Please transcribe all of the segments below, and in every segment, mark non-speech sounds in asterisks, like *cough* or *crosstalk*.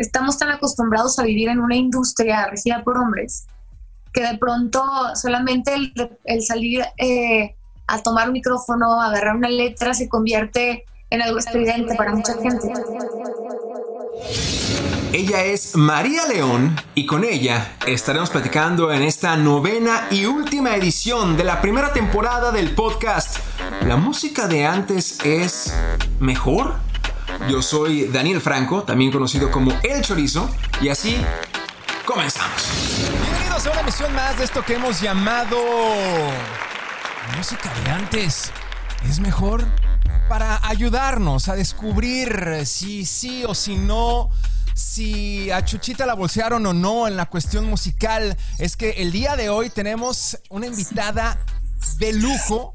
estamos tan acostumbrados a vivir en una industria regida por hombres que de pronto solamente el, salir eh, a tomar un micrófono, agarrar una letra, se convierte en algo estridente para mucha gente. Ella es María León y con ella estaremos platicando en esta novena y última edición de la primera temporada del podcast. ¿La música de antes es mejor? Yo soy Daniel Franco, también conocido como El Chorizo, y así comenzamos. Bienvenidos a una emisión más de esto que hemos llamado... ¿La música de antes es mejor? Para ayudarnos a descubrir si sí o si no si a Chuchita la bolsearon o no en la cuestión musical, es que el día de hoy tenemos una invitada de lujo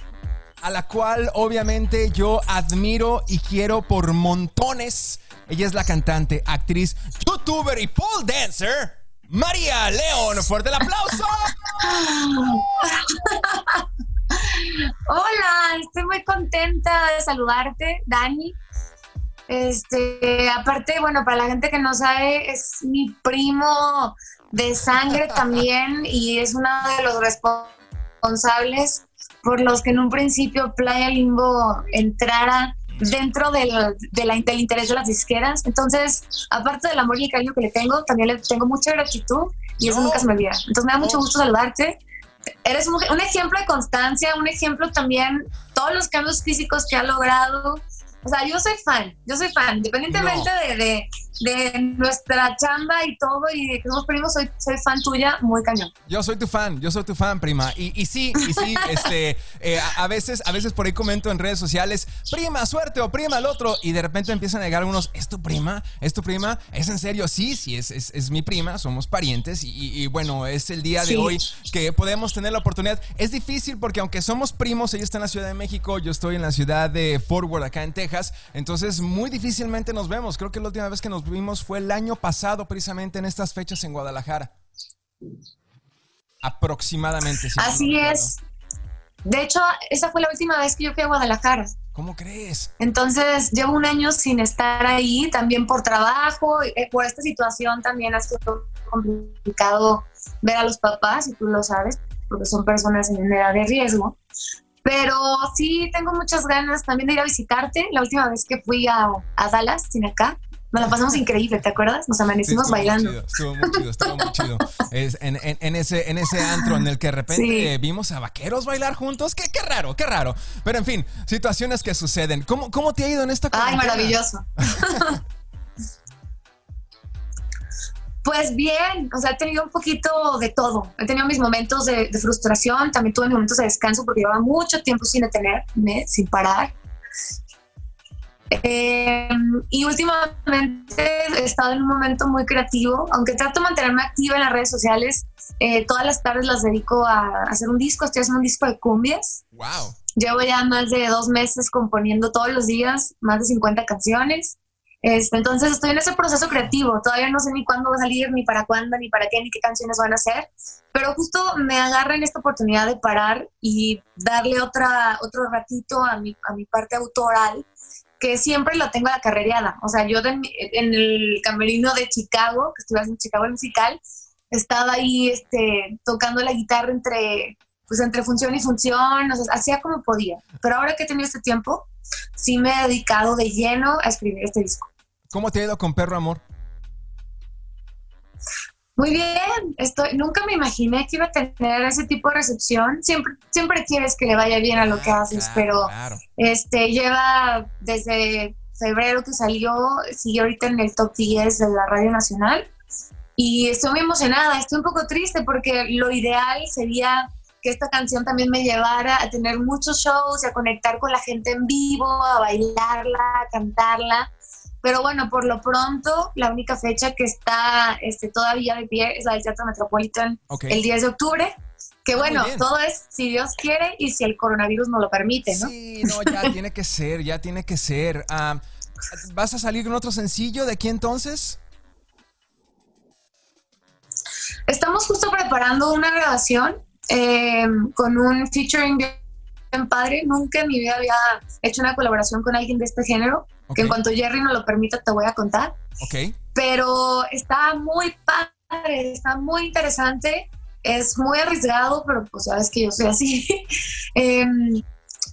a la cual obviamente yo admiro y quiero por montones. Ella es la cantante, actriz, youtuber y pole dancer, María León. Fuerte el aplauso. *laughs* Hola, estoy muy contenta de saludarte, Dani. Este, aparte, bueno, para la gente que no sabe, es mi primo de sangre *laughs* también y es uno de los responsables por los que en un principio Playa Limbo entrara dentro del, de la, del interés de las disqueras. Entonces, aparte del amor y el cariño que le tengo, también le tengo mucha gratitud y eso nunca se me olvida. Entonces, me da mucho gusto saludarte. Eres un, un ejemplo de constancia, un ejemplo también, todos los cambios físicos que ha logrado, o sea, yo soy fan, yo soy fan, independientemente de, de, nuestra chamba y todo, y de que somos primos, soy, soy fan tuya, muy cañón. Yo soy tu fan, yo soy tu fan, prima. Y, y sí, y sí, *laughs* este, eh, a, veces, a veces por ahí comento en redes sociales, prima, suerte o prima el otro, y de repente empiezan a llegar algunos, ¿es tu prima? ¿Es tu prima? ¿Es en serio? Sí, sí, es, es, es mi prima, somos parientes, y, bueno, es el día de hoy que podemos tener la oportunidad. Es difícil porque aunque somos primos, ella está en la Ciudad de México, yo estoy en la ciudad de Forward, acá en Texas, entonces, muy difícilmente nos vemos. Creo que la última vez que nos vimos fue el año pasado, precisamente en estas fechas en Guadalajara. Aproximadamente. Así es. De hecho, esa fue la última vez que yo fui a Guadalajara. ¿Cómo crees? Entonces, llevo un año sin estar ahí, también por trabajo, eh, por esta situación también ha sido complicado ver a los papás, y tú lo sabes, porque son personas en edad de riesgo. Pero sí, tengo muchas ganas también de ir a visitarte. La última vez que fui a, a Dallas, sin acá, nos la pasamos increíble, ¿te acuerdas? Nos amanecimos bailando. estuvo muy chido, estuvo muy chido. Es en, en, ese, en ese antro en el que de repente vimos a vaqueros bailar juntos. Qué, qué raro, qué raro. Pero en fin, situaciones que suceden. ¿Cómo, cómo te ha ido en esta Ay, maravilloso. *laughs* Pues bien, o sea, he tenido un poquito de todo. He tenido mis momentos de, frustración, también tuve mis momentos de descanso porque llevaba mucho tiempo sin detenerme, sin parar. Em, y últimamente he estado en un momento muy creativo, aunque trato de mantenerme activa en las redes sociales. Eh, todas las tardes las dedico a hacer un disco, estoy haciendo un disco de cumbias. Wow. Llevo ya más de dos meses componiendo todos los días, más de 50 canciones. Este, entonces estoy en ese proceso creativo, todavía no sé ni cuándo va a salir, ni para cuándo, ni para qué, ni qué canciones van a ser, pero justo me agarra en esta oportunidad de parar y darle otra, otro ratito a mi, a mi parte autoral, que siempre lo tengo la carrereada. O sea, yo en el camerino de Chicago, que estuve en Chicago el musical, estaba ahí este, tocando la guitarra entre, pues, entre función y función, o sea, hacía como podía. Pero ahora que he tenido este tiempo, sí me he dedicado de lleno a escribir este disco. ¿Cómo te ha ido con Perro Amor? Muy bien, estoy, nunca me imaginé que iba a tener ese tipo de recepción. Siempre, siempre quieres que le vaya bien a lo que haces, pero este lleva desde febrero que salió, sigue ahorita en el top 10 de la Radio Nacional. Y estoy muy emocionada, estoy un poco triste porque lo ideal sería que esta canción también me llevara a tener muchos shows, a conectar con la gente en vivo, a bailarla, a cantarla. Pero bueno, por lo pronto, la única fecha que está este, todavía de pie es la del Teatro Metropolitan el 10 de octubre. Que ah, bueno, todo es si Dios quiere y si el coronavirus no lo permite, ¿no? Sí, no, ya *laughs* tiene que ser, ya tiene que ser. Ah, ¿Vas a salir con otro sencillo de aquí entonces? Estamos justo preparando una grabación eh, con un featuring bien padre. Nunca en mi vida había hecho una colaboración con alguien de este género que en cuanto Jerry nos lo permita te voy a contar. Ok. pero está muy padre, está muy interesante, es muy arriesgado, pero pues sabes que yo soy así. *laughs* Em,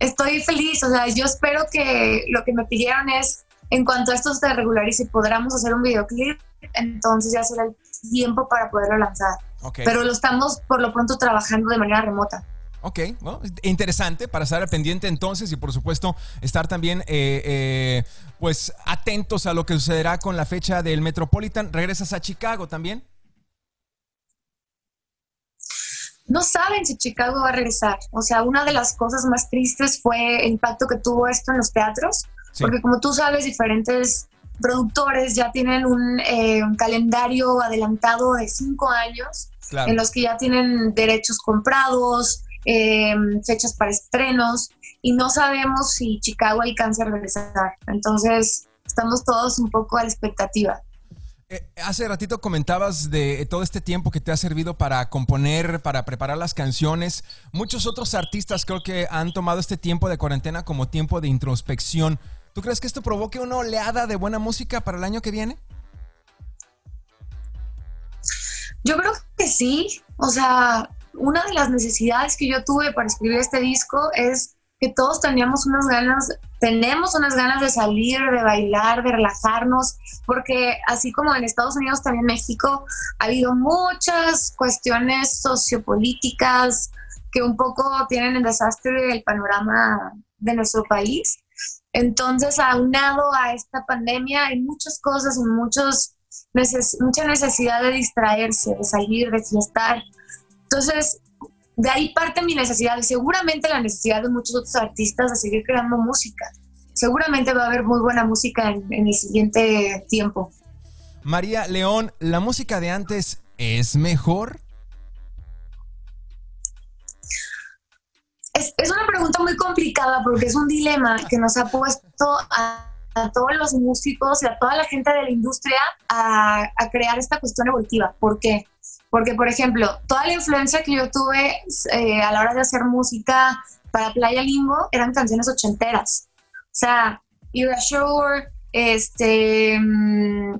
estoy feliz, o sea, yo espero que lo que me pidieron es, en cuanto a esto se regularice podamos hacer un videoclip, entonces ya será el tiempo para poderlo lanzar. Pero lo estamos por lo pronto trabajando de manera remota. Ok, bueno, interesante para estar al pendiente entonces y por supuesto estar también eh, eh, pues atentos a lo que sucederá con la fecha del Metropolitan. ¿Regresas a Chicago también? No saben si Chicago va a regresar. O sea, una de las cosas más tristes fue el impacto que tuvo esto en los teatros, porque como tú sabes, diferentes productores ya tienen un, eh, calendario adelantado de cinco años en los que ya tienen derechos comprados, eh, fechas para estrenos y no sabemos si Chicago alcanza a regresar. Entonces, estamos todos un poco a la expectativa. Eh, hace ratito comentabas de todo este tiempo que te ha servido para componer, para preparar las canciones. Muchos otros artistas creo que han tomado este tiempo de cuarentena como tiempo de introspección. ¿Tú crees que esto provoque una oleada de buena música para el año que viene? Yo creo que sí. O sea, una de las necesidades que yo tuve para escribir este disco es que todos teníamos unas ganas, tenemos unas ganas de salir, de bailar, de relajarnos, porque así como en Estados Unidos, también en México, ha habido muchas cuestiones sociopolíticas que un poco tienen el desastre del panorama de nuestro país. Entonces, aunado a esta pandemia, hay muchas cosas y muchos, mucha necesidad de distraerse, de salir, de fiestar. Entonces, de ahí parte mi necesidad y seguramente la necesidad de muchos otros artistas de seguir creando música. Seguramente va a haber muy buena música en, el siguiente tiempo. María León, ¿la música de antes es mejor? Es, una pregunta muy complicada porque es un dilema que nos ha puesto a, todos los músicos y a toda la gente de la industria a, a crear esta cuestión evolutiva. ¿Por qué? Porque, por ejemplo, toda la influencia que yo tuve eh, a la hora de hacer música para Playa Limbo eran canciones ochenteras. O sea, Ira Shore, este, mm,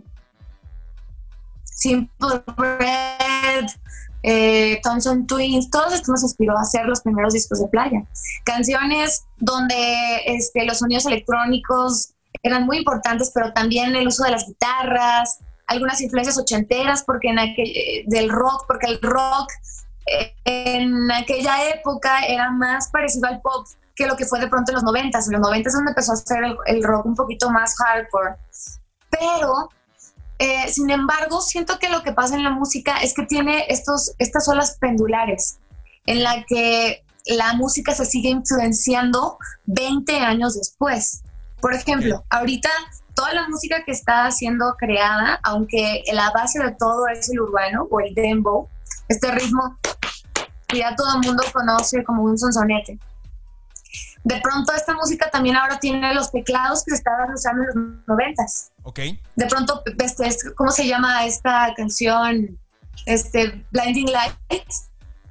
Simple Red, eh, Thompson Twins, todos esto nos inspiró a hacer los primeros discos de playa. Canciones donde este, los sonidos electrónicos eran muy importantes, pero también el uso de las guitarras, algunas influencias ochenteras porque en aquel, del rock, porque el rock eh, en aquella época era más parecido al pop que lo que fue de pronto en los noventas. En los noventas es donde empezó a hacer el, rock un poquito más hardcore. Pero, eh, sin embargo, siento que lo que pasa en la música es que tiene estos, estas olas pendulares en la que la música se sigue influenciando 20 años después. Por ejemplo, ahorita toda la música que está siendo creada, aunque la base de todo es el urbano o el dembow, este ritmo que ya todo el mundo conoce como un sonsonete. De pronto esta música también ahora tiene los teclados que se estaban usando en los noventas. Ok. De pronto, este, ¿cómo se llama esta canción? Este, Blinding Lights.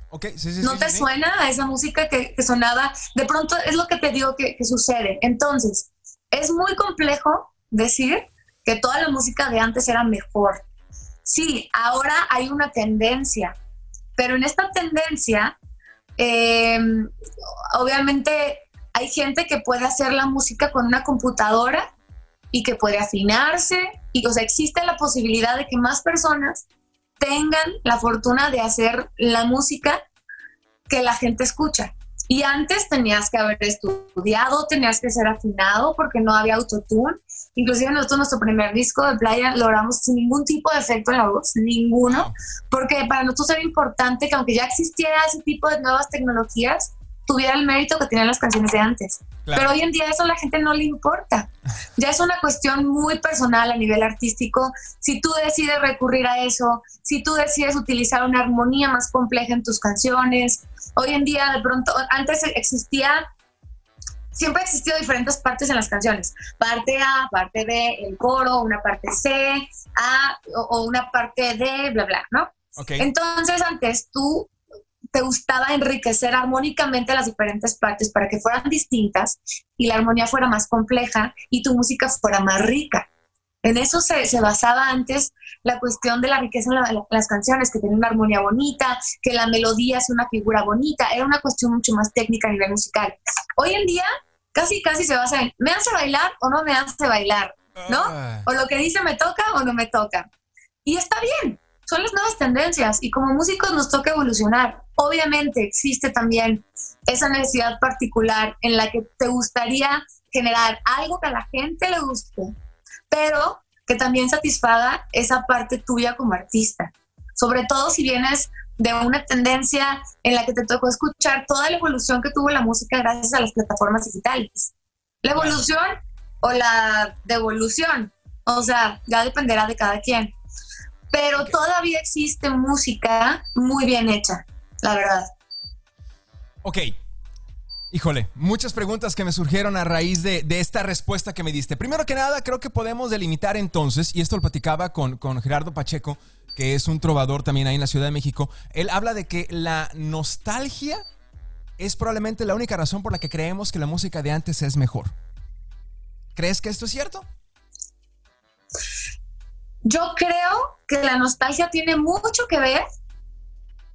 Okay, sí, sí, ¿No te suena a esa música que, sonaba? De pronto es lo que te digo que, que sucede. Entonces, es muy complejo decir que toda la música de antes era mejor. Sí, ahora hay una tendencia, pero en esta tendencia, em, obviamente hay gente que puede hacer la música con una computadora y que puede afinarse, y o sea, existe la posibilidad de que más personas tengan la fortuna de hacer la música que la gente escucha. Y antes tenías que haber estudiado, tenías que ser afinado porque no había autotune. Inclusive nosotros nuestro primer disco de playa logramos sin ningún tipo de efecto en la voz, ninguno, porque para nosotros era importante que aunque ya existiera ese tipo de nuevas tecnologías, tuviera el mérito que tenían las canciones de antes. Pero hoy en día eso a la gente no le importa. Ya es una cuestión muy personal a nivel artístico. Si tú decides recurrir a eso, si tú decides utilizar una armonía más compleja en tus canciones, hoy en día de pronto, antes existía siempre ha existido diferentes partes en las canciones. Parte A, parte B, el coro, una parte C, A o, una parte D, bla, bla, ¿no? Entonces antes tú te gustaba enriquecer armónicamente las diferentes partes para que fueran distintas y la armonía fuera más compleja y tu música fuera más rica. En eso se, basaba antes la cuestión de la riqueza en, las canciones, que tienen una armonía bonita, que la melodía es una figura bonita, era una cuestión mucho más técnica a nivel musical. Hoy en día casi casi se basa en, ¿me hace bailar o no me hace bailar? ¿No? Ah. O lo que dice me toca o no me toca. Y está bien, son las nuevas tendencias y como músicos nos toca evolucionar. Obviamente existe también esa necesidad particular en la que te gustaría generar algo que a la gente le guste, pero que también satisfaga esa parte tuya como artista. Sobre todo si vienes de una tendencia en la que te tocó escuchar toda la evolución que tuvo la música gracias a las plataformas digitales. La evolución o la devolución, o sea, ya dependerá de cada quien. Pero todavía existe música muy bien hecha, la verdad. Ok, Híjole, muchas preguntas que me surgieron a raíz de, esta respuesta que me diste. Primero que nada, creo que podemos delimitar entonces, y esto lo platicaba con, con Gerardo Pacheco, que es un trovador también ahí en la Ciudad de México, él habla de que la nostalgia es probablemente la única razón por la que creemos que la música de antes es mejor. ¿Crees que esto es cierto? Yo creo que la nostalgia tiene mucho que ver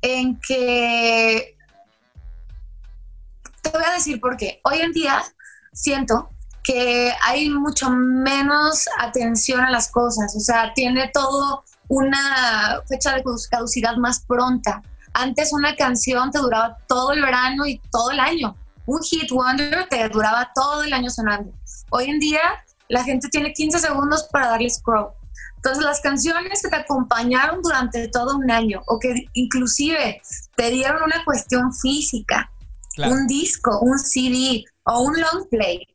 en que te voy a decir por qué. Hoy en día siento que hay mucho menos atención a las cosas, o sea, tiene todo una fecha de caducidad más pronta. Antes una canción te duraba todo el verano y todo el año. Un hit wonder te duraba todo el año sonando. Hoy en día la gente tiene 15 segundos para darle scroll. Entonces las canciones que te acompañaron durante todo un año o que inclusive te dieron una cuestión física, un disco, un CD o un long play,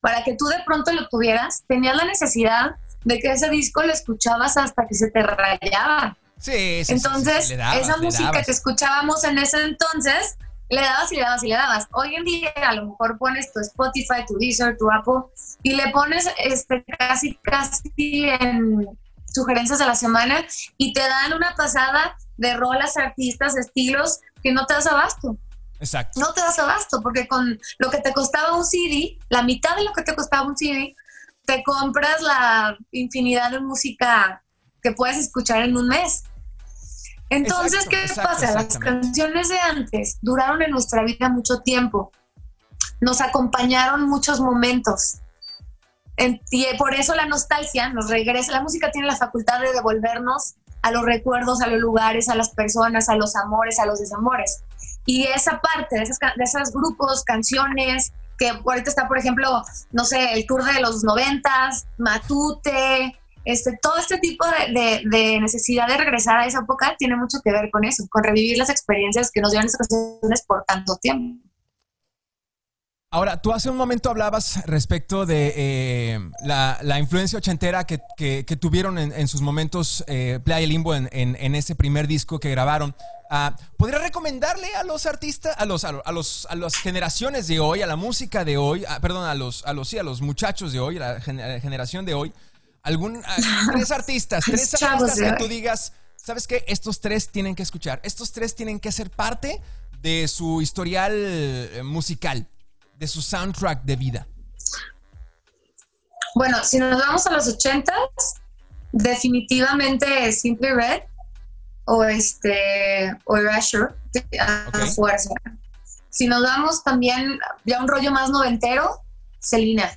para que tú de pronto lo tuvieras, tenías la necesidad de que ese disco lo escuchabas hasta que se te rayaba. Sí, sí Entonces, esa música que escuchábamos en ese entonces, le dabas y le dabas y le dabas. Hoy en día a lo mejor pones tu Spotify, tu Deezer, tu Apple y le pones este casi casi en sugerencias de la semana y te dan una pasada de rolas, artistas, estilos que no te das abasto. Exacto. No te das abasto porque con lo que te costaba un CD, la mitad de lo que te costaba un CD, te compras la infinidad de música que puedes escuchar en un mes. Entonces, ¿qué pasa? Las canciones de antes duraron en nuestra vida mucho tiempo, nos acompañaron muchos momentos. Por eso la nostalgia nos regresa. La música tiene la facultad de devolvernos a los recuerdos, a los lugares, a las personas, a los amores, a los desamores. Y esa parte de, esos grupos, canciones, que ahorita está, por ejemplo, no sé, el tour de los noventas, Matute, este, todo este tipo de, de, necesidad de regresar a esa época tiene mucho que ver con eso, con revivir las experiencias que nos dieron esas canciones por tanto tiempo. Ahora, tú hace un momento hablabas respecto de eh, la, influencia ochentera que, tuvieron en, sus momentos eh, Playa y Limbo en, ese primer disco que grabaron. Uh, ¿Podría recomendarle a los artistas, a los, a, los, a las generaciones de hoy, a la música de hoy, perdón, a los, a los, sí, a los muchachos de hoy, a la, generación de hoy, algún, *laughs* tres artistas, tres artistas que tú digas, ¿sabes qué? Estos tres tienen que escuchar, estos tres tienen que ser parte de su historial eh, musical de su soundtrack de vida? Bueno, si nos vamos a los ochentas, definitivamente Simply Red o este o Erasure a fuerza. Si nos vamos también ya un rollo más noventero, Selena.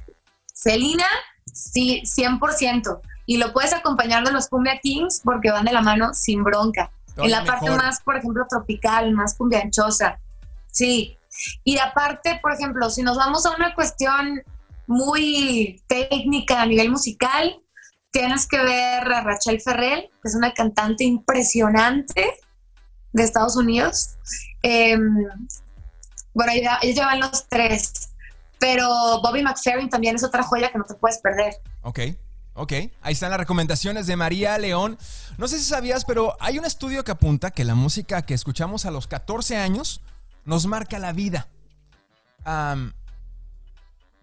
Selena, sí, 100%. Y lo puedes acompañar de los Cumbia Kings porque van de la mano sin bronca. en la parte más, por ejemplo, tropical, más cumbianchosa. Sí, y aparte, por ejemplo, si nos vamos a una cuestión muy técnica a nivel musical, tienes que ver a Rachel Ferrell, que es una cantante impresionante de Estados Unidos. Em, bueno, ella, lleva los tres, pero Bobby McFerrin también es otra joya que no te puedes perder. Ok. Ok, ahí están las recomendaciones de María León. No sé si sabías, pero hay un estudio que apunta que la música que escuchamos a los 14 años nos marca la vida.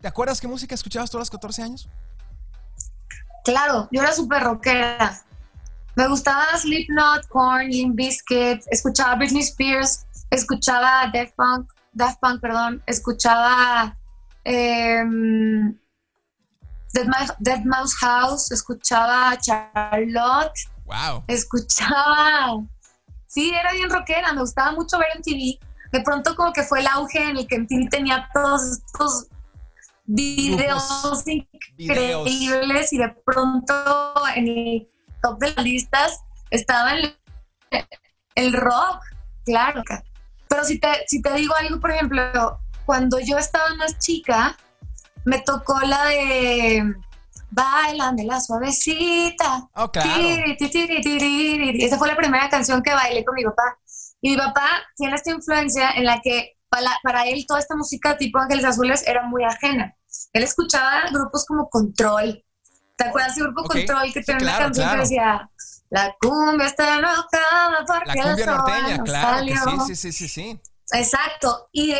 ¿Te acuerdas qué música escuchabas todos los 14 años? Claro, yo era súper rockera. Me gustaba Slipknot, Korn, Limp Bizkit, escuchaba Britney Spears, escuchaba Daft Punk, Daft Punk, perdón, escuchaba em, Dead, Mouse House, escuchaba a Charlotte. Wow. Escuchaba. Sí, era bien rockera, me gustaba mucho ver en TV. De pronto, como que fue el auge en el que en TV tenía todos estos videos increíbles y de pronto en el top de las listas estaba el, el rock, claro. Pero si te, si te digo algo, por ejemplo, cuando yo estaba más chica, me tocó la de Bailan de la suavecita. Oh, claro. Esa fue la primera canción que bailé con mi papá. Y mi papá tiene esta influencia en la que para, él toda esta música tipo Ángeles Azules era muy ajena. Él escuchaba grupos como Control. ¿Te acuerdas del grupo Control que tenía una canción que decía La cumbia está enojada porque La cumbia norteña, claro. sí, sí, sí, sí. Exacto. Y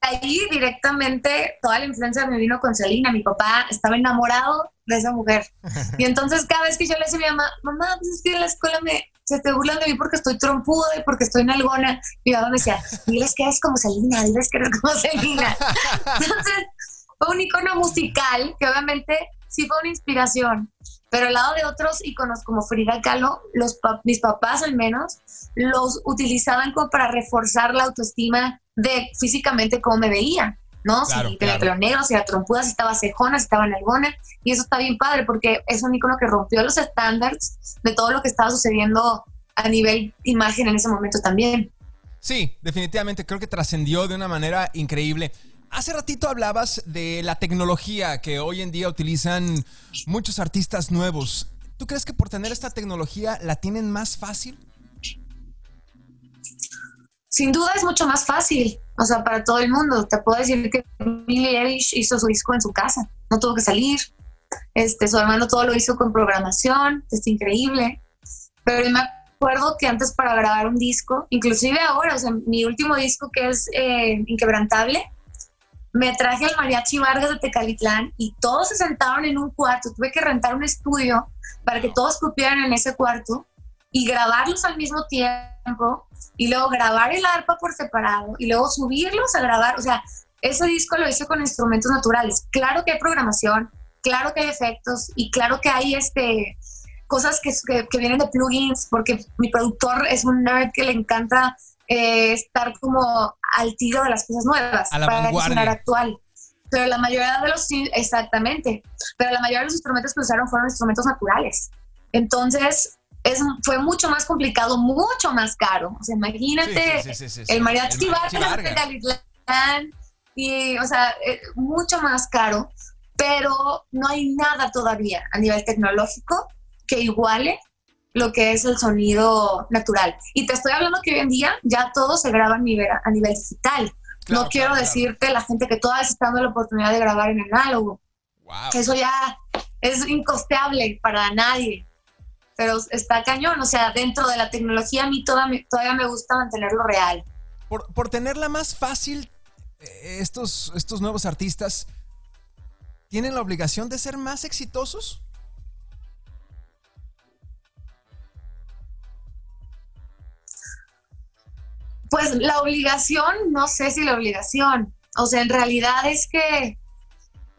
ahí directamente toda la influencia me vino con Selena. Mi papá estaba enamorado de esa mujer. *laughs* Y entonces cada vez que yo le decía a mi mamá, mamá, pues es que en la escuela me, se te burlan de mí porque estoy trompuda y porque estoy nalgona. Mi mamá me decía, diles que eres como Selena, diles que eres como Selena. *laughs* Entonces fue un icono musical que obviamente sí fue una inspiración, pero al lado de otros iconos como Frida Kahlo, los mis papás al menos, los utilizaban como para reforzar la autoestima de físicamente cómo me veía, ¿no? si tenía pelo negro, si era trompuda, si estaba cejona, si estaba nalgona, y eso está bien padre porque es un icono que rompió los estándares de todo lo que estaba sucediendo a nivel imagen en ese momento también. Sí, definitivamente creo que trascendió de una manera increíble. Hace ratito hablabas de la tecnología que hoy en día utilizan muchos artistas nuevos. ¿Tú crees que por tener esta tecnología la tienen más fácil? Sin duda es mucho más fácil, o sea, para todo el mundo. Te puedo decir que Billie Eilish hizo su disco en su casa, no tuvo que salir. Este, su hermano todo lo hizo con programación, es increíble. Pero me acuerdo que antes para grabar un disco, inclusive ahora, o sea, mi último disco que es eh, Inquebrantable, me traje al mariachi Vargas de Tecalitlán y todos se sentaron en un cuarto. Tuve que rentar un estudio para que todos cupieran en ese cuarto y grabarlos al mismo tiempo y luego grabar el arpa por separado y luego subirlos a grabar. O sea, ese disco lo hice con instrumentos naturales. Claro que hay programación, claro que hay efectos y claro que hay este cosas que, que vienen de plugins porque mi productor es un nerd que le encanta eh, estar como al tiro de las cosas nuevas a la para sonar actual. Pero la mayoría de los, exactamente, pero la mayoría de los instrumentos que usaron fueron instrumentos naturales. Entonces, es, fue mucho más complicado, mucho más caro. O sea, imagínate el mariachi de y, o sea, eh, mucho más caro, pero no hay nada todavía a nivel tecnológico que iguale lo que es el sonido natural. Y te estoy hablando que hoy en día ya todo se graba a nivel, a nivel digital. no quiero decirte la gente que todavía está dando la oportunidad de grabar en análogo. Eso ya es incosteable para nadie. Pero está cañón, o sea, dentro de la tecnología a mí todavía, todavía me gusta mantenerlo real. Por, por tenerla más fácil, eh, estos, estos nuevos artistas tienen la obligación de ser más exitosos. Pues la obligación, no sé si la obligación. O sea, en realidad es que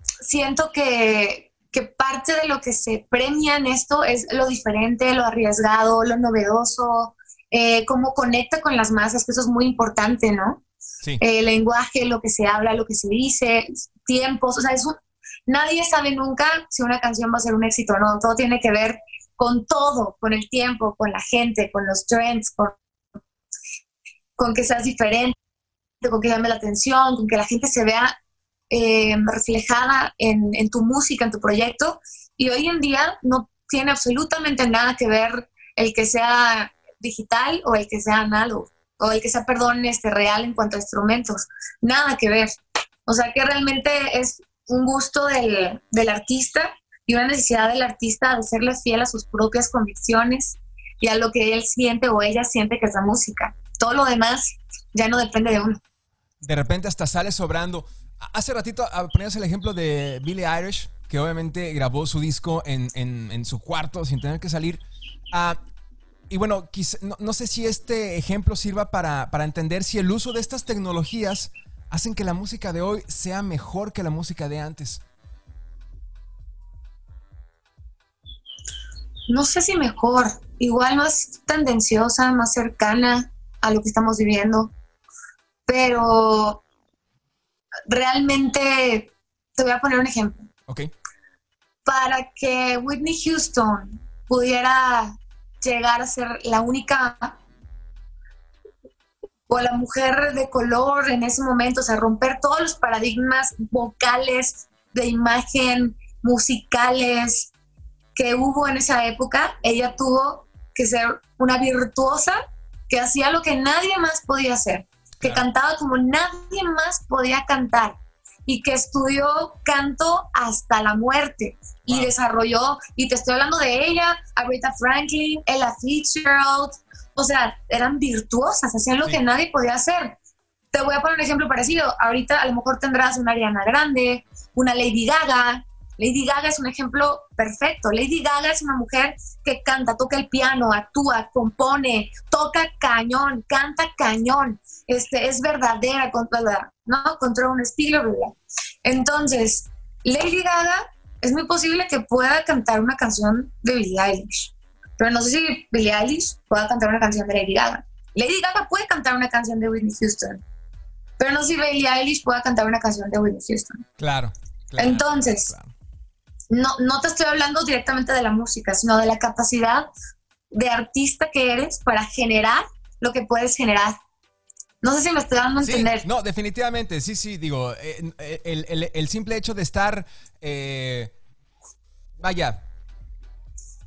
siento que, que parte de lo que se premia en esto es lo diferente, lo arriesgado, lo novedoso, eh, cómo conecta con las masas, que eso es muy importante, ¿no? Sí. Eh, el lenguaje, lo que se habla, lo que se dice, tiempos, o sea, es nadie sabe nunca si una canción va a ser un éxito o no, todo tiene que ver con todo, con el tiempo, con la gente, con los trends, con con que seas diferente, con que llame la atención, con que la gente se vea eh, reflejada en, tu música, en tu proyecto. Y hoy en día no tiene absolutamente nada que ver el que sea digital o el que sea análogo, o el que sea, perdón, este, real en cuanto a instrumentos. Nada que ver. O sea que realmente es un gusto del, del artista y una necesidad del artista de serle fiel a sus propias convicciones y a lo que él siente o ella siente que es la música todo lo demás ya no depende de uno. De repente hasta sale sobrando. Hace ratito ah, ponías el ejemplo de Billie Irish, que obviamente grabó su disco en, su cuarto sin tener que salir. Ah, y bueno, no, sé si este ejemplo sirva para, para entender si el uso de estas tecnologías hacen que la música de hoy sea mejor que la música de antes. no sé si mejor, igual más tendenciosa, más cercana a lo que estamos viviendo, pero realmente te voy a poner un ejemplo. Ok. Para que Whitney Houston pudiera llegar a ser la única o la mujer de color en ese momento, o sea, romper todos los paradigmas vocales, de imagen, musicales que hubo en esa época, ella tuvo que ser una virtuosa que hacía lo que nadie más podía hacer, que cantaba como nadie más podía cantar y que estudió canto hasta la muerte y desarrolló, y te estoy hablando de ella, Aretha Franklin, Ella Fitzgerald, o sea, eran virtuosas, hacían lo que nadie podía hacer. Te voy a poner un ejemplo parecido. Ahorita a lo mejor tendrás una Ariana Grande, una Lady Gaga. Lady Gaga es un ejemplo perfecto. Lady Gaga es una mujer que canta, toca el piano, actúa, compone, toca cañón, canta cañón. Este, es verdadera, contra, ¿no? contra un estilo, ¿verdad? Entonces, Lady Gaga es muy posible que pueda cantar una canción de Billie Eilish. Pero no sé si Billie Eilish pueda cantar una canción de Lady Gaga. Lady Gaga puede cantar una canción de Whitney Houston. Pero no sé si Billie Eilish pueda cantar una canción de Whitney Houston. Claro. Entonces, No, no te estoy hablando directamente de la música, sino de la capacidad de artista que eres para generar lo que puedes generar. No sé si me estoy dando a entender. No, definitivamente, sí, sí, digo, eh, eh, el, simple hecho de estar, eh, vaya,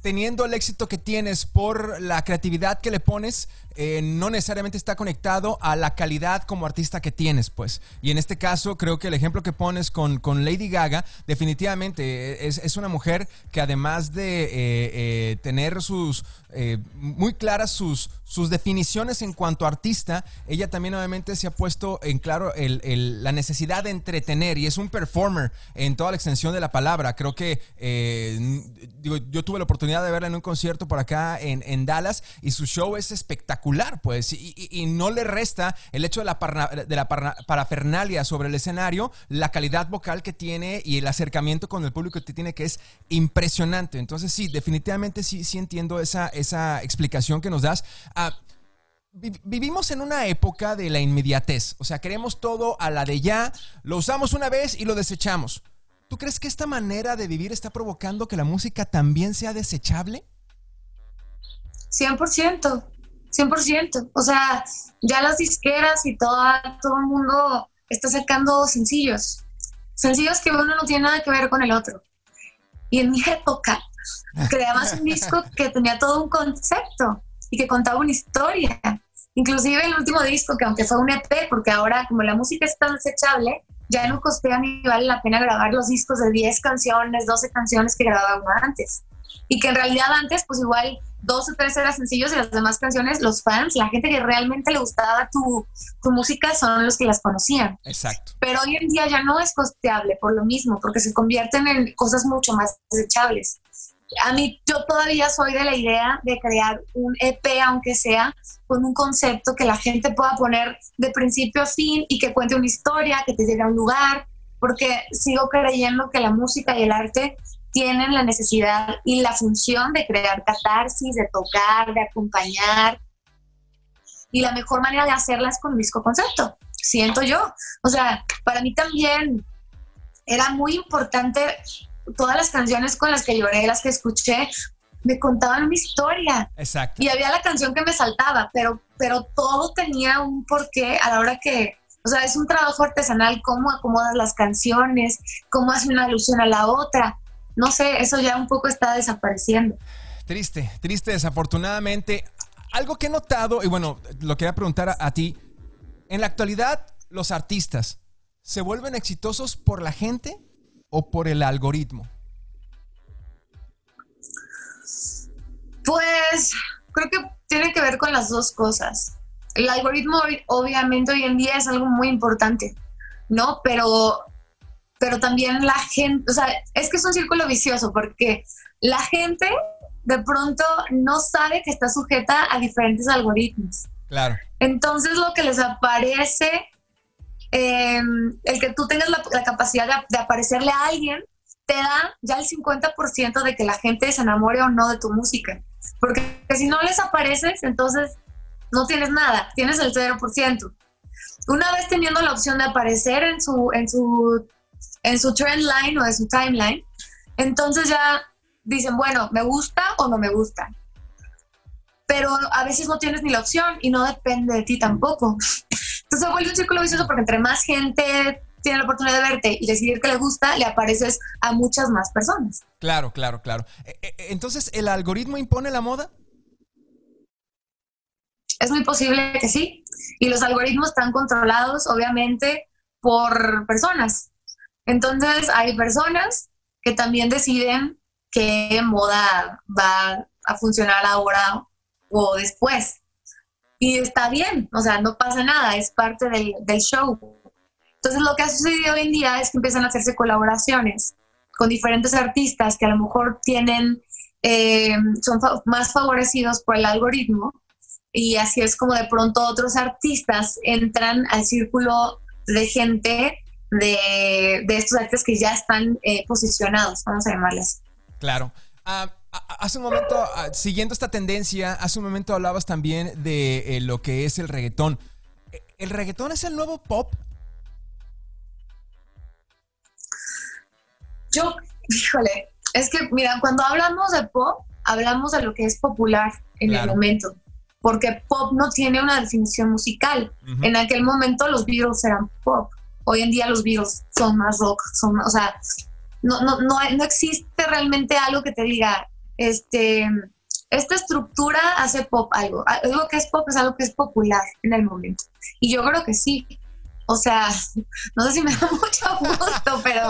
teniendo el éxito que tienes por la creatividad que le pones, eh, no necesariamente está conectado a la calidad como artista que tienes, pues. Y en este caso, creo que el ejemplo que pones con, con Lady Gaga, definitivamente es, es, una mujer que además de eh, eh, tener sus muy claras sus, sus definiciones en cuanto a artista, ella también obviamente se ha puesto en claro la necesidad de entretener y es un performer en toda la extensión de la palabra. Creo que digo, yo tuve la oportunidad de verla en un concierto por acá en, en Dallas y su show es espectacular pues, y, no le resta el hecho de la, de la parafernalia sobre el escenario, la calidad vocal que tiene y el acercamiento con el público que tiene, que es impresionante. Entonces, sí, definitivamente sí, sí entiendo esa, esa explicación que nos das. Ah, vivimos en una época de la inmediatez, o sea, queremos todo a la de ya, lo usamos una vez y lo desechamos. ¿Tú crees que esta manera de vivir está provocando que la música también sea desechable? 100%. 100%. O sea, ya las disqueras y todo, todo el mundo está sacando sencillos. Sencillos que uno no tiene nada que ver con el otro. Y en mi época, *laughs* creabas un disco que tenía todo un concepto y que contaba una historia. Inclusive el último disco, que aunque fue un EP, porque ahora como la música es tan desechable, ya no costea ni vale la pena grabar los discos de 10 canciones, 12 canciones que grababa antes. Y que en realidad antes, pues igual dos o tres eran sencillos y las demás canciones, los fans, la gente que realmente le gustaba tu, tu, música son los que las conocían. Exacto. Pero hoy en día ya no es costeable por lo mismo, porque se convierten en cosas mucho más desechables. A mí, yo todavía soy de la idea de crear un EP, aunque sea con un concepto que la gente pueda poner de principio a fin y que cuente una historia, que te lleve a un lugar, porque sigo creyendo que la música y el arte tienen la necesidad y la función de crear catarsis, de tocar, de acompañar. Y la mejor manera de hacerlas con un disco concepto, siento yo. O sea, para mí también era muy importante todas las canciones con las que lloré, las que escuché, me contaban una historia. Exacto. Y había la canción que me saltaba, pero, pero todo tenía un porqué a la hora que, o sea, es un trabajo artesanal, cómo acomodas las canciones, cómo hace una alusión a la otra no sé, eso ya un poco está desapareciendo. Triste, triste, desafortunadamente. Algo que he notado, y bueno, lo quería preguntar a, ti, en la actualidad, los artistas, ¿se vuelven exitosos por la gente o por el algoritmo? Pues creo que tiene que ver con las dos cosas. El algoritmo obviamente hoy en día es algo muy importante, ¿no? Pero pero también la gente, o sea, es que es un círculo vicioso porque la gente de pronto no sabe que está sujeta a diferentes algoritmos. Claro. Entonces lo que les aparece, em, el que tú tengas la, capacidad de, aparecerle a alguien, te da ya el 50% de que la gente se enamore o no de tu música. Porque si no les apareces, entonces no tienes nada, tienes el 0%. Una vez teniendo la opción de aparecer en su, en su, en su trend line o en su timeline, entonces ya dicen, bueno, me gusta o no me gusta. Pero a veces no tienes ni la opción y no depende de ti tampoco. Entonces vuelve un círculo vicioso porque entre más gente tiene la oportunidad de verte y decidir que le gusta, le apareces a muchas más personas. Claro, claro, claro. E, e, entonces, ¿el algoritmo impone la moda? Es muy posible que sí. Y los algoritmos están controlados, obviamente, por personas. Entonces, hay personas que también deciden qué moda va a funcionar ahora o después. Y está bien, o sea, no pasa nada, es parte del, show. Entonces, lo que ha sucedido hoy en día es que empiezan a hacerse colaboraciones con diferentes artistas que a lo mejor tienen, eh, son más favorecidos por el algoritmo y así es como de pronto otros artistas entran al círculo de gente de, estos artistas que ya están eh, posicionados, vamos a llamarles. Claro. Ah, hace un momento, ah, siguiendo esta tendencia, hace un momento hablabas también de eh, lo que es el reggaetón. ¿El reggaetón es el nuevo pop? Yo, híjole, es que, mira, cuando hablamos de pop, hablamos de lo que es popular en el momento porque pop no tiene una definición musical. En aquel momento los Beatles eran pop, hoy en día los Beatles son más rock, son, o sea, no, no, no, no existe realmente algo que te diga, este, esta estructura hace pop algo, algo que es pop es algo que es popular en el momento. Y yo creo que sí. O sea, *laughs* no sé si me *laughs* da mucho gusto, pero,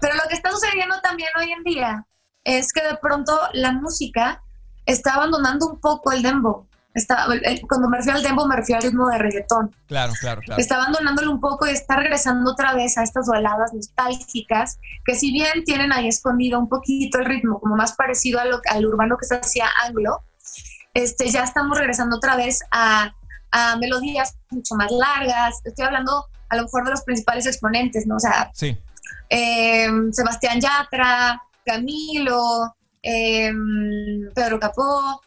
pero lo que está sucediendo también hoy en día es que de pronto la música está abandonando un poco el dembow. Está, cuando me refiero al tempo, me refiero al ritmo de reggaetón. Claro, claro, claro. Está abandonándolo un poco y está regresando otra vez a estas baladas nostálgicas, que si bien tienen ahí escondido un poquito el ritmo, como más parecido a lo, al urbano que se hacía anglo, este, ya estamos regresando otra vez a, a melodías mucho más largas. Estoy hablando a lo mejor de los principales exponentes, ¿no? O sea, sí. Em, Sebastián Yatra, Camilo, em, Pedro Capó,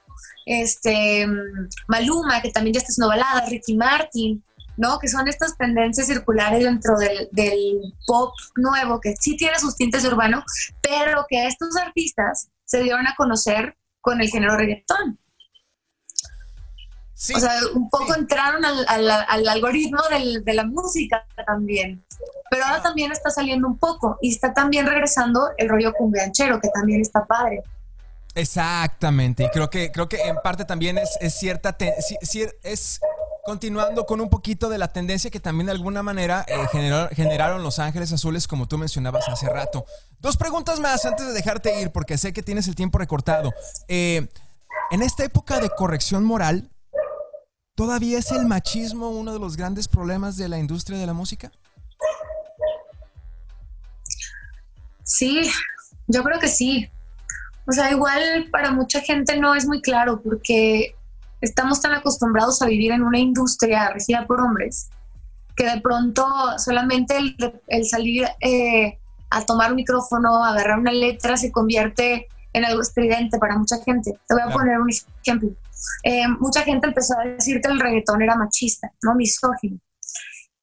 este, Maluma, que también ya está haciendo baladas, Ricky Martin, ¿no? Que son estas tendencias circulares dentro del, pop nuevo, que sí tiene sus tintes de urbano, pero que estos artistas se dieron a conocer con el género reggaetón. o sea, un poco entraron al, algoritmo de la música también. Pero ahora también está saliendo un poco y está también regresando el rollo cumbianchero, que también está padre. Exactamente, y creo que, creo que en parte también es, cierta, es continuando con un poquito de la tendencia que también de alguna manera eh, generaron Los Ángeles Azules, como tú mencionabas hace rato. Dos preguntas más antes de dejarte ir, porque sé que tienes el tiempo recortado. Eh, en esta época de corrección moral, ¿todavía es el machismo uno de los grandes problemas de la industria de la música? Sí, yo creo que sí. O sea, igual para mucha gente no es muy claro porque estamos tan acostumbrados a vivir en una industria regida por hombres que de pronto solamente el, salir eh, a tomar un micrófono, agarrar una letra, se convierte en algo estridente para mucha gente. Te voy a poner un ejemplo. Eh, mucha gente empezó a decir que el reggaetón era machista, no misógino.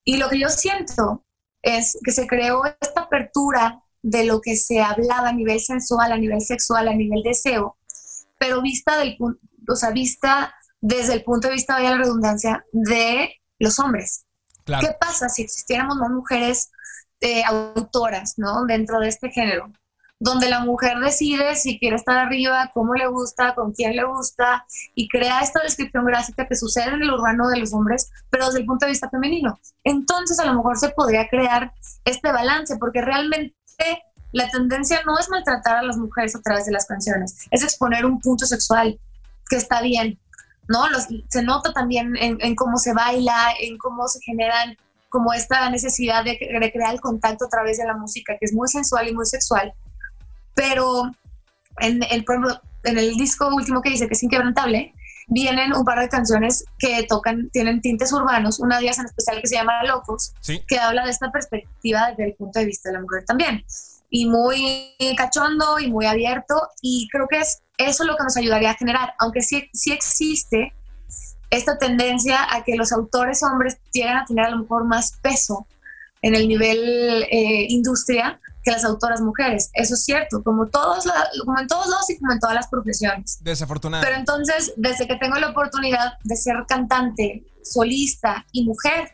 Y lo que yo siento es que se creó esta apertura de lo que se hablaba a nivel sensual, a nivel sexual, a nivel deseo, pero vista, del, o sea, vista desde el punto de vista, vaya la redundancia, de los hombres. ¿Qué pasa si existiéramos más mujeres eh, autoras ¿no? dentro de este género? Donde la mujer decide si quiere estar arriba, cómo le gusta, con quién le gusta, y crea esta descripción gráfica que sucede en el urbano de los hombres, pero desde el punto de vista femenino. Entonces a lo mejor se podría crear este balance, porque realmente la tendencia no es maltratar a las mujeres a través de las canciones, es exponer un punto sexual que está bien, ¿no? se nota también en, cómo se baila, en cómo se generan como esta necesidad de, crear el contacto a través de la música, que es muy sensual y muy sexual, pero en el, en el disco último que dice que es inquebrantable, vienen un par de canciones que tocan, tienen tintes urbanos, una de ellas en especial que se llama Locos, que habla de esta perspectiva desde el punto de vista de la mujer también. y muy cachondo y muy abierto y creo que es eso lo que nos ayudaría a generar, aunque sí, sí existe esta tendencia a que los autores hombres lleguen a tener a lo mejor más peso en el nivel eh, industria que las autoras mujeres. Eso es cierto, como, todos como en todos lados y como en todas las profesiones. Desafortunado. Pero entonces, desde que tengo la oportunidad de ser cantante, solista y mujer,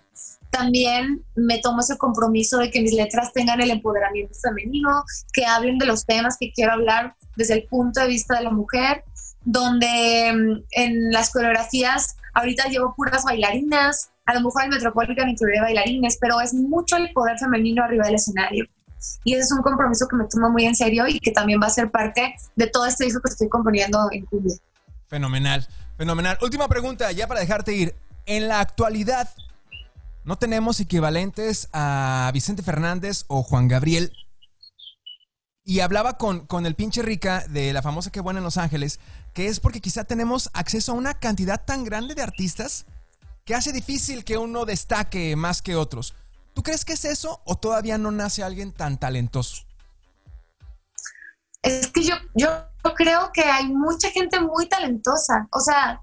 también me tomo ese compromiso de que mis letras tengan el empoderamiento femenino, que hablen de los temas que quiero hablar desde el punto de vista de la mujer, donde mm, en las coreografías ahorita llevo puras bailarinas, a lo mejor el Metropolitan incluye bailarines, pero es mucho el poder femenino arriba del escenario. Y ese es un compromiso que me tomo muy en serio y que también va a ser parte de todo este disco que estoy componiendo en cumbia. Fenomenal, fenomenal. Última pregunta, ya para dejarte ir. En la actualidad, no tenemos equivalentes a Vicente Fernández o Juan Gabriel. Y hablaba con, con el pinche Rica de la famosa Que Buena en Los Ángeles, que es porque quizá tenemos acceso a una cantidad tan grande de artistas que hace difícil que uno destaque más que otros. ¿Tú crees que es eso o todavía no nace alguien tan talentoso? Es que yo, yo creo que hay mucha gente muy talentosa. O sea,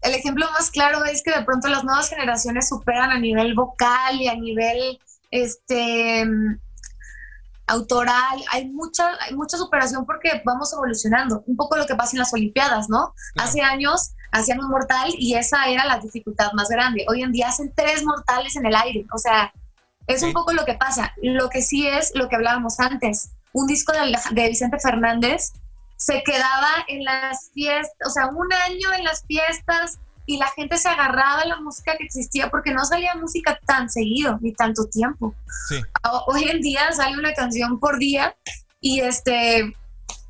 el ejemplo más claro es que de pronto las nuevas generaciones superan a nivel vocal y a nivel este autoral, hay mucha, hay mucha superación porque vamos evolucionando. Un poco lo que pasa en las Olimpiadas, ¿no? Hace años hacían un mortal y esa era la dificultad más grande. Hoy en día hacen tres mortales en el aire. O sea, es un poco lo que pasa. Lo que sí es lo que hablábamos antes. Un disco de, de Vicente Fernández se quedaba en las fiestas, o sea, un año en las fiestas y la gente se agarraba a la música que existía porque no salía música tan seguido ni tanto tiempo. Hoy en día sale una canción por día y este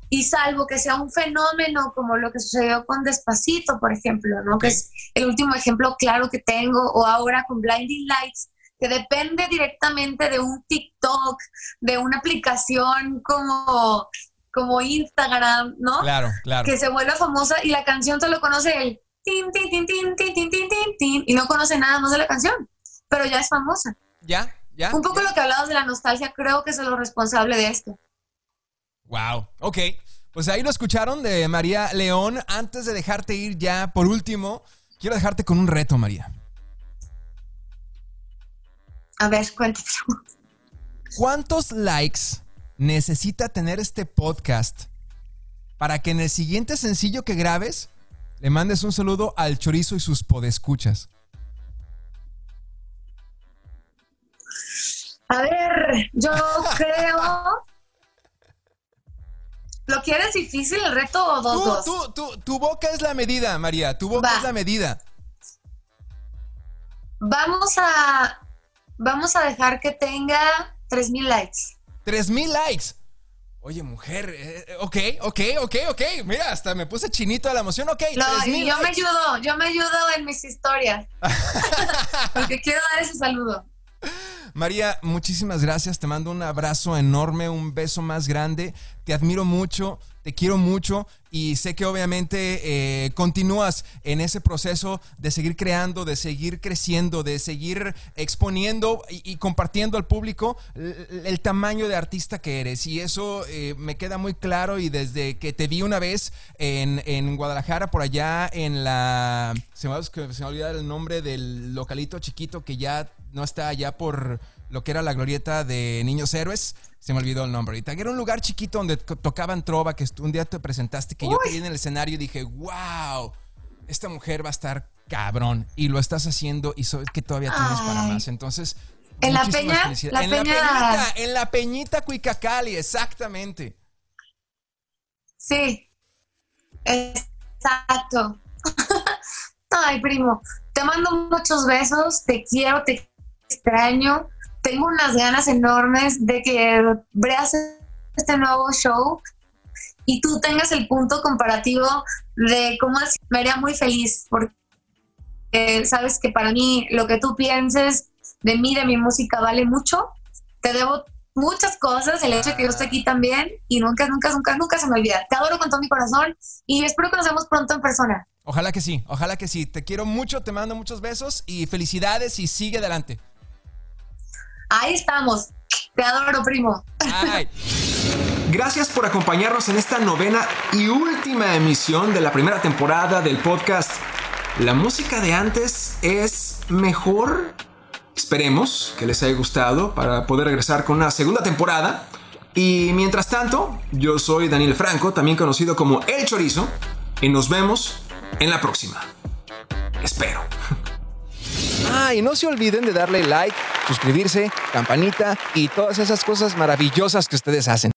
y salvo que sea un fenómeno como lo que sucedió con Despacito, por ejemplo, ¿no? Que es el último ejemplo claro que tengo o ahora con Blinding Lights que depende directamente de un TikTok, de una aplicación como como Instagram, ¿no? Claro, claro. Que se vuelve famosa y la canción solo conoce el tin, tin, tin, tin, tin, tin, tin, tin, y no conoce nada más de la canción, pero ya es famosa. Ya, ya. Un poco lo que hablabas de la nostalgia, creo que es lo responsable de esto. Wow, ok. Pues ahí lo escucharon de María León. Antes de dejarte ir ya, por último, quiero dejarte con un reto, María. A ver, cuéntame. ¿Cuántos likes necesita tener este podcast para que en el siguiente sencillo que grabes le mandes un saludo al chorizo y sus podescuchas. A ver, yo *laughs* creo. ¿Lo quieres difícil el reto o dos? Tú, tú, tu boca es la medida, María. Tu boca es la medida. Vamos a. Vamos a dejar que tenga 3000 likes. 3000 likes. Oye, mujer, eh, ok, ok, ok, ok. Mira, hasta me puse chinito de la emoción. Ok, no, yo me ayudo, yo me ayudo en mis historias. *laughs* Porque quiero dar ese saludo. María, muchísimas gracias. Te mando un abrazo enorme, un beso más grande. Te admiro mucho te quiero mucho y sé que obviamente eh, continúas en ese proceso de seguir creando, de seguir creciendo, de seguir exponiendo y, compartiendo al público el, tamaño de artista que eres. Y eso eh, me queda muy claro y desde que te vi una vez en, Guadalajara, por allá en la... Se me, se me olvida el nombre del localito chiquito que ya no está allá por lo que era la glorieta de Niños Héroes. Se me olvidó el nombre ahorita. Era un lugar chiquito donde tocaban trova, que un día te presentaste, que yo te vi en el escenario y dije, wow, esta mujer va a estar cabrón. Y lo estás haciendo y sabes que todavía tienes para más. Entonces, en la peña, la en la peñita, en la peñita Cuicacali, exactamente. Sí, exacto. *laughs* Ay, primo, te mando muchos besos, te quiero, te extraño tengo unas ganas enormes de que veas este nuevo show y tú tengas el punto comparativo de cómo me haría muy feliz porque sabes que para mí lo que tú pienses de mí, de mi música vale mucho. Te debo muchas cosas, el hecho de que yo esté aquí también y nunca, nunca, nunca, nunca se me olvida. Te adoro con todo mi corazón y espero que nos vemos pronto en persona. Ojalá que sí, ojalá que sí. Te quiero mucho, te mando muchos besos y felicidades y sigue adelante. Ahí estamos. Te adoro, primo. Gracias por acompañarnos en esta novena y última emisión de la primera temporada del podcast. ¿La música de antes es mejor? Esperemos que les haya gustado para poder regresar con una segunda temporada. Y mientras tanto, yo soy Daniel Franco, también conocido como El Chorizo, y nos vemos en la próxima. Espero. *laughs* Ah, y no se olviden de darle like, suscribirse, campanita y todas esas cosas maravillosas que ustedes hacen.